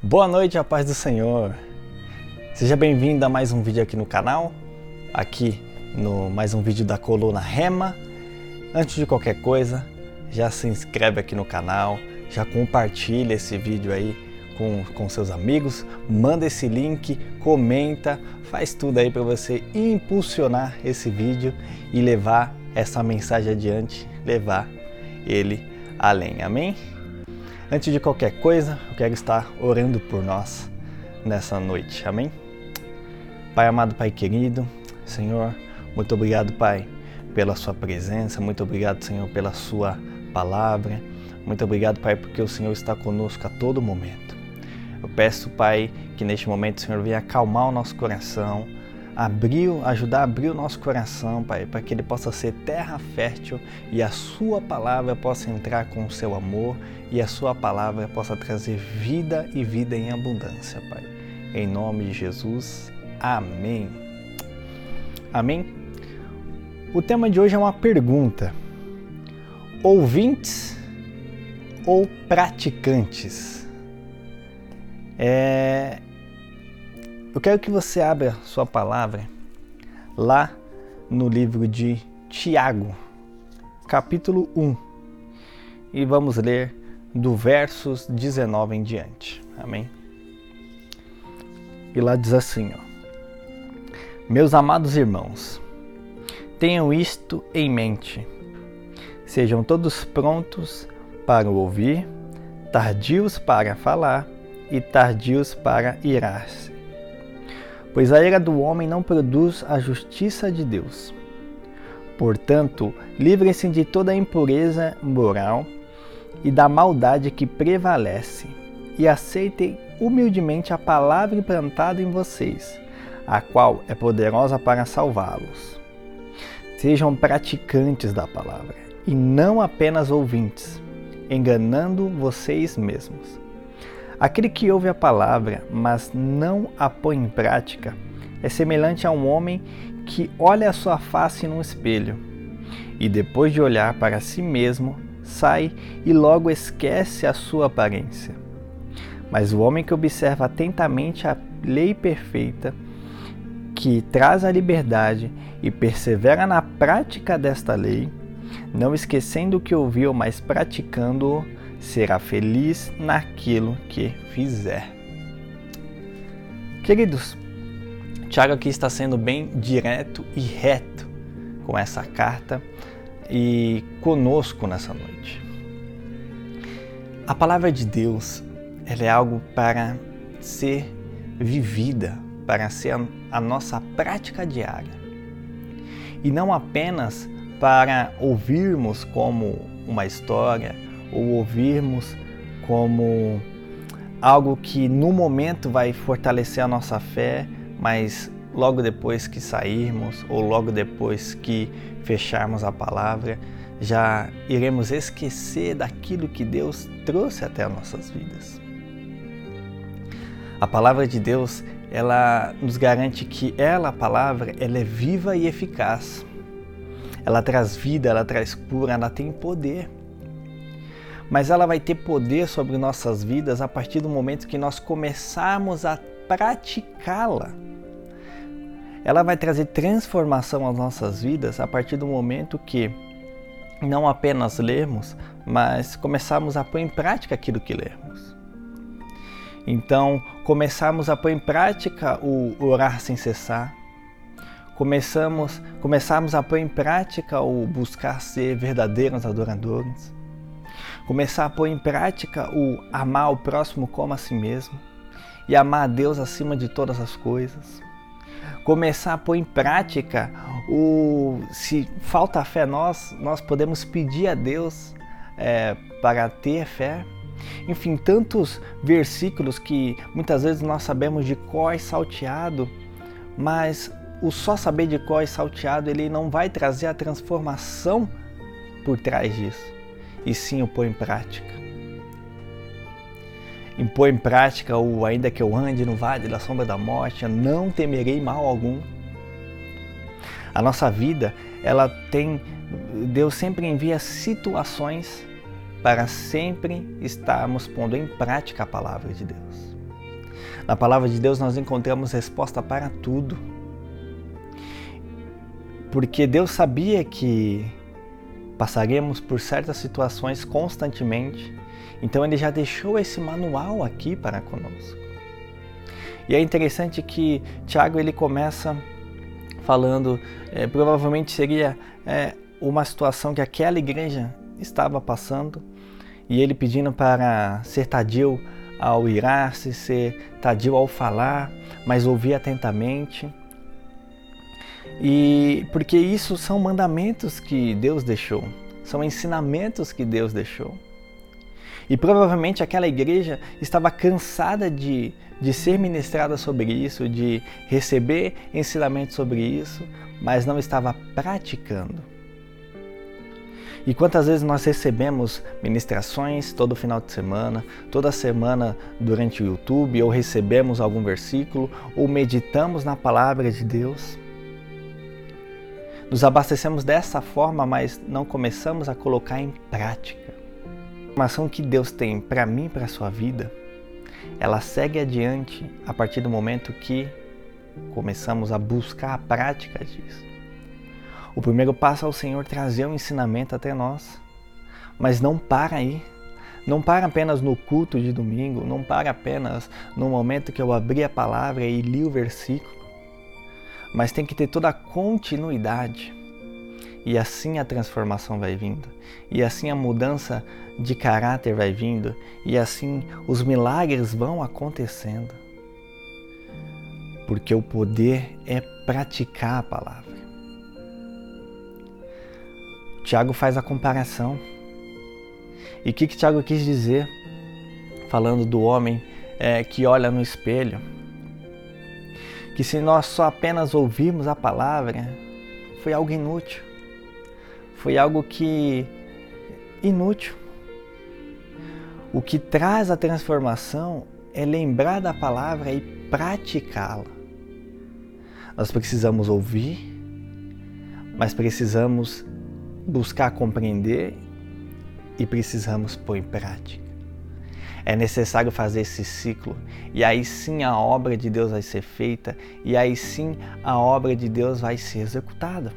Boa noite, a paz do Senhor. Seja bem-vindo a mais um vídeo aqui no canal, aqui no mais um vídeo da coluna Rema. Antes de qualquer coisa, já se inscreve aqui no canal, já compartilha esse vídeo aí com, com seus amigos, manda esse link, comenta, faz tudo aí para você impulsionar esse vídeo e levar essa mensagem adiante, levar ele além. Amém? Antes de qualquer coisa, eu quero estar orando por nós nessa noite. Amém? Pai amado, Pai querido, Senhor, muito obrigado, Pai, pela Sua presença, muito obrigado, Senhor, pela Sua palavra. Muito obrigado, Pai, porque o Senhor está conosco a todo momento. Eu peço, Pai, que neste momento o Senhor venha acalmar o nosso coração, abrir, ajudar a abrir o nosso coração, Pai, para que ele possa ser terra fértil e a Sua palavra possa entrar com o seu amor e a Sua palavra possa trazer vida e vida em abundância, Pai. Em nome de Jesus, amém. Amém? O tema de hoje é uma pergunta: ouvintes ou praticantes? É... Eu quero que você abra sua palavra lá no livro de Tiago, capítulo 1, e vamos ler do versos 19 em diante. Amém? E lá diz assim, ó. Meus amados irmãos, tenham isto em mente. Sejam todos prontos para ouvir, tardios para falar e tardios para irar-se. Pois a ira do homem não produz a justiça de Deus. Portanto, livrem-se de toda impureza moral e da maldade que prevalece, e aceitem humildemente a palavra implantada em vocês, a qual é poderosa para salvá-los. Sejam praticantes da palavra e não apenas ouvintes, enganando vocês mesmos. Aquele que ouve a palavra, mas não a põe em prática, é semelhante a um homem que olha a sua face num espelho e depois de olhar para si mesmo, sai e logo esquece a sua aparência. Mas o homem que observa atentamente a lei perfeita, que traz a liberdade e persevera na prática desta lei, não esquecendo o que ouviu, mas praticando-o, será feliz naquilo que fizer. Queridos, Tiago aqui está sendo bem direto e reto com essa carta e conosco nessa noite. A palavra de Deus ela é algo para ser vivida, para ser a, nossa prática diária. E não apenas para ouvirmos como uma história ou ouvirmos como algo que no momento vai fortalecer a nossa fé, mas logo depois que sairmos ou logo depois que fecharmos a palavra, já iremos esquecer daquilo que Deus trouxe até as nossas vidas. A palavra de Deus, ela nos garante que ela, a palavra, ela é viva e eficaz. Ela traz vida, ela traz cura, ela tem poder. Mas ela vai ter poder sobre nossas vidas a partir do momento que nós começarmos a praticá-la. Ela vai trazer transformação às nossas vidas a partir do momento que não apenas lermos, mas começarmos a pôr em prática aquilo que lermos. Então, começarmos a pôr em prática o orar sem cessar, começamos, começarmos a pôr em prática o buscar ser verdadeiros adoradores, começar a pôr em prática o amar o próximo como a si mesmo e amar a Deus acima de todas as coisas. Começar a pôr em prática o se falta fé nós nós podemos pedir a Deus é, para ter fé. Enfim tantos versículos que muitas vezes nós sabemos de cor e salteado mas o só saber de cor e salteado ele não vai trazer a transformação por trás disso e sim o pôr em prática impor em prática o ainda que eu ande no vale da sombra da morte, eu não temerei mal algum. A nossa vida, ela tem Deus sempre envia situações para sempre estarmos pondo em prática a palavra de Deus. Na palavra de Deus nós encontramos resposta para tudo. Porque Deus sabia que passaremos por certas situações constantemente, então ele já deixou esse manual aqui para conosco. E é interessante que Tiago ele começa falando, é, provavelmente seria é, uma situação que aquela igreja estava passando, e ele pedindo para ser tadio ao irar-se, ser tadio ao falar, mas ouvir atentamente. E porque isso são mandamentos que Deus deixou, são ensinamentos que Deus deixou. E provavelmente aquela igreja estava cansada de, de ser ministrada sobre isso, de receber ensinamentos sobre isso, mas não estava praticando. E quantas vezes nós recebemos ministrações todo final de semana, toda semana durante o YouTube, ou recebemos algum versículo, ou meditamos na palavra de Deus? Nos abastecemos dessa forma, mas não começamos a colocar em prática. A informação que Deus tem para mim e para a sua vida, ela segue adiante a partir do momento que começamos a buscar a prática disso. O primeiro passo é o Senhor trazer o ensinamento até nós. Mas não para aí. Não para apenas no culto de domingo, não para apenas no momento que eu abri a palavra e li o versículo. Mas tem que ter toda a continuidade. E assim a transformação vai vindo. E assim a mudança de caráter vai vindo. E assim os milagres vão acontecendo. Porque o poder é praticar a palavra. Tiago faz a comparação. E o que, que Tiago quis dizer? Falando do homem é, que olha no espelho. Que se nós só apenas ouvirmos a palavra, foi algo inútil. Foi algo que. inútil. O que traz a transformação é lembrar da palavra e praticá-la. Nós precisamos ouvir, mas precisamos buscar compreender e precisamos pôr em prática. É necessário fazer esse ciclo. E aí sim a obra de Deus vai ser feita e aí sim a obra de Deus vai ser executada.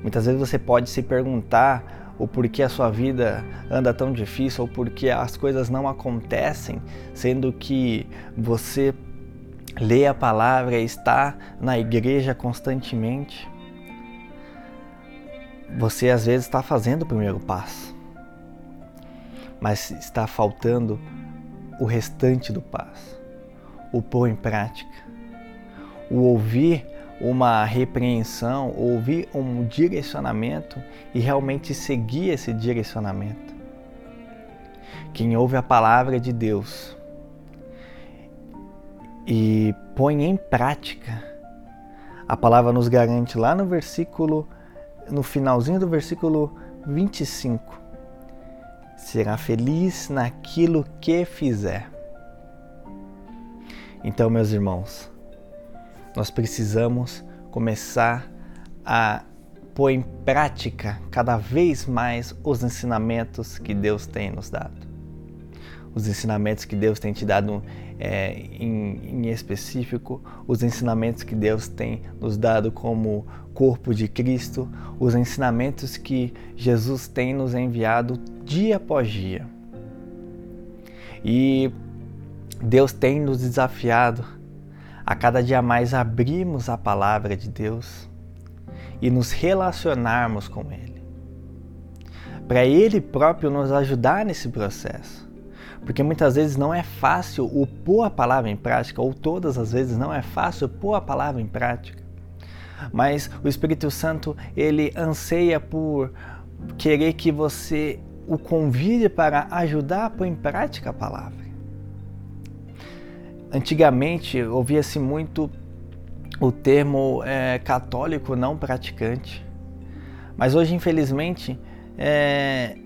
Muitas vezes você pode se perguntar o porquê a sua vida anda tão difícil ou porquê as coisas não acontecem, sendo que você lê a palavra e está na igreja constantemente. Você às vezes está fazendo o primeiro passo, mas está faltando o restante do passo, o pôr em prática, o ouvir uma repreensão, ouvir um direcionamento e realmente seguir esse direcionamento. Quem ouve a palavra de Deus e põe em prática, a palavra nos garante lá no versículo no finalzinho do versículo 25. Será feliz naquilo que fizer. Então, meus irmãos, nós precisamos começar a pôr em prática cada vez mais os ensinamentos que Deus tem nos dado. Os ensinamentos que Deus tem te dado é, em, em específico, os ensinamentos que Deus tem nos dado como corpo de Cristo, os ensinamentos que Jesus tem nos enviado dia após dia. E Deus tem nos desafiado a cada dia mais abrirmos a palavra de Deus e nos relacionarmos com Ele. Para Ele próprio nos ajudar nesse processo porque muitas vezes não é fácil o pôr a palavra em prática, ou todas as vezes não é fácil pôr a palavra em prática. Mas o Espírito Santo, ele anseia por querer que você o convide para ajudar a pôr em prática a palavra. Antigamente ouvia-se muito o termo é, católico não praticante, mas hoje, infelizmente, é,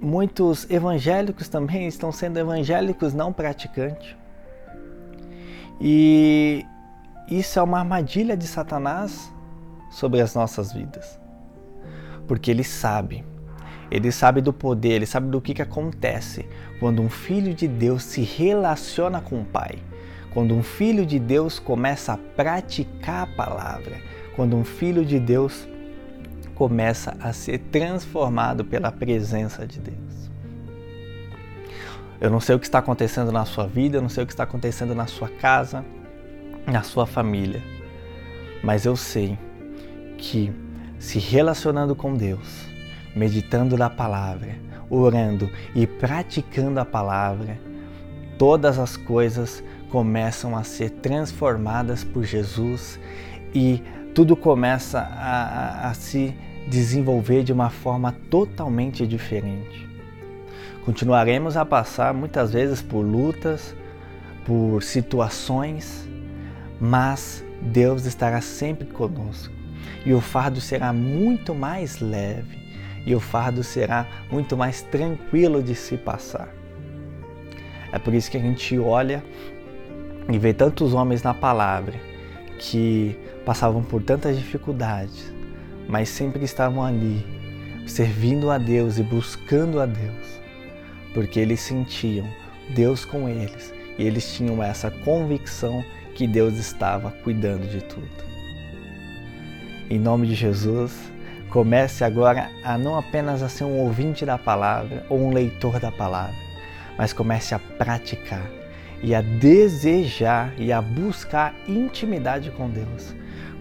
muitos evangélicos também estão sendo evangélicos não praticantes. E isso é uma armadilha de Satanás sobre as nossas vidas. Porque ele sabe, Ele sabe do poder, ele sabe do que, que acontece quando um filho de Deus se relaciona com o Pai. Quando um filho de Deus começa a praticar a palavra. Quando um filho de Deus começa a ser transformado pela presença de Deus. Eu não sei o que está acontecendo na sua vida, eu não sei o que está acontecendo na sua casa, na sua família, mas eu sei que se relacionando com Deus, meditando na palavra, orando e praticando a palavra, todas as coisas começam a ser transformadas por Jesus e tudo começa a, a, a se desenvolver de uma forma totalmente diferente. Continuaremos a passar muitas vezes por lutas, por situações, mas Deus estará sempre conosco e o fardo será muito mais leve e o fardo será muito mais tranquilo de se passar. É por isso que a gente olha e vê tantos homens na palavra que passavam por tantas dificuldades, mas sempre estavam ali, servindo a Deus e buscando a Deus, porque eles sentiam Deus com eles e eles tinham essa convicção que Deus estava cuidando de tudo. Em nome de Jesus, comece agora a não apenas a ser um ouvinte da palavra ou um leitor da palavra, mas comece a praticar e a desejar e a buscar intimidade com Deus,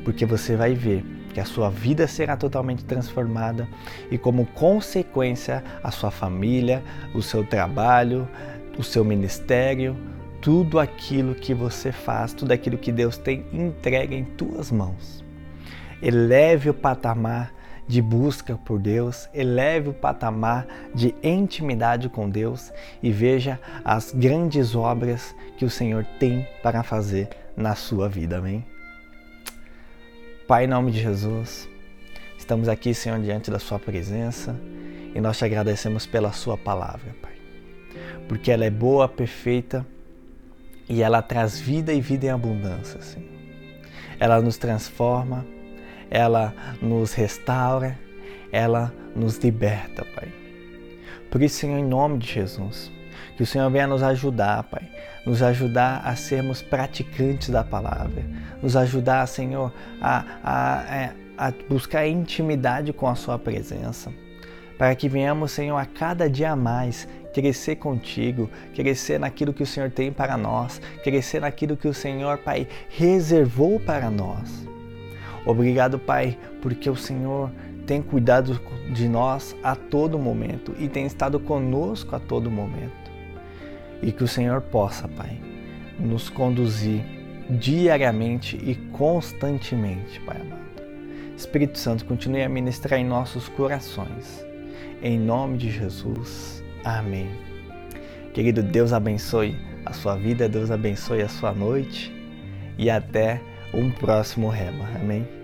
porque você vai ver que a sua vida será totalmente transformada e, como consequência, a sua família, o seu trabalho, o seu ministério, tudo aquilo que você faz, tudo aquilo que Deus tem entregue em tuas mãos. Eleve o patamar de busca por Deus, eleve o patamar de intimidade com Deus e veja as grandes obras que o Senhor tem para fazer na sua vida. Amém? Pai, em nome de Jesus, estamos aqui, Senhor, diante da Sua presença e nós te agradecemos pela Sua palavra, Pai, porque ela é boa, perfeita e ela traz vida e vida em abundância, Senhor. Ela nos transforma ela nos restaura, ela nos liberta, Pai. Por isso, Senhor, em nome de Jesus, que o Senhor venha nos ajudar, Pai, nos ajudar a sermos praticantes da palavra, nos ajudar, Senhor, a, a, é, a buscar intimidade com a Sua presença, para que venhamos, Senhor, a cada dia mais crescer contigo, crescer naquilo que o Senhor tem para nós, crescer naquilo que o Senhor, Pai, reservou para nós. Obrigado, Pai, porque o Senhor tem cuidado de nós a todo momento e tem estado conosco a todo momento. E que o Senhor possa, Pai, nos conduzir diariamente e constantemente, Pai amado. Espírito Santo, continue a ministrar em nossos corações. Em nome de Jesus. Amém. Querido, Deus abençoe a sua vida, Deus abençoe a sua noite e até um próximo rema. Amém.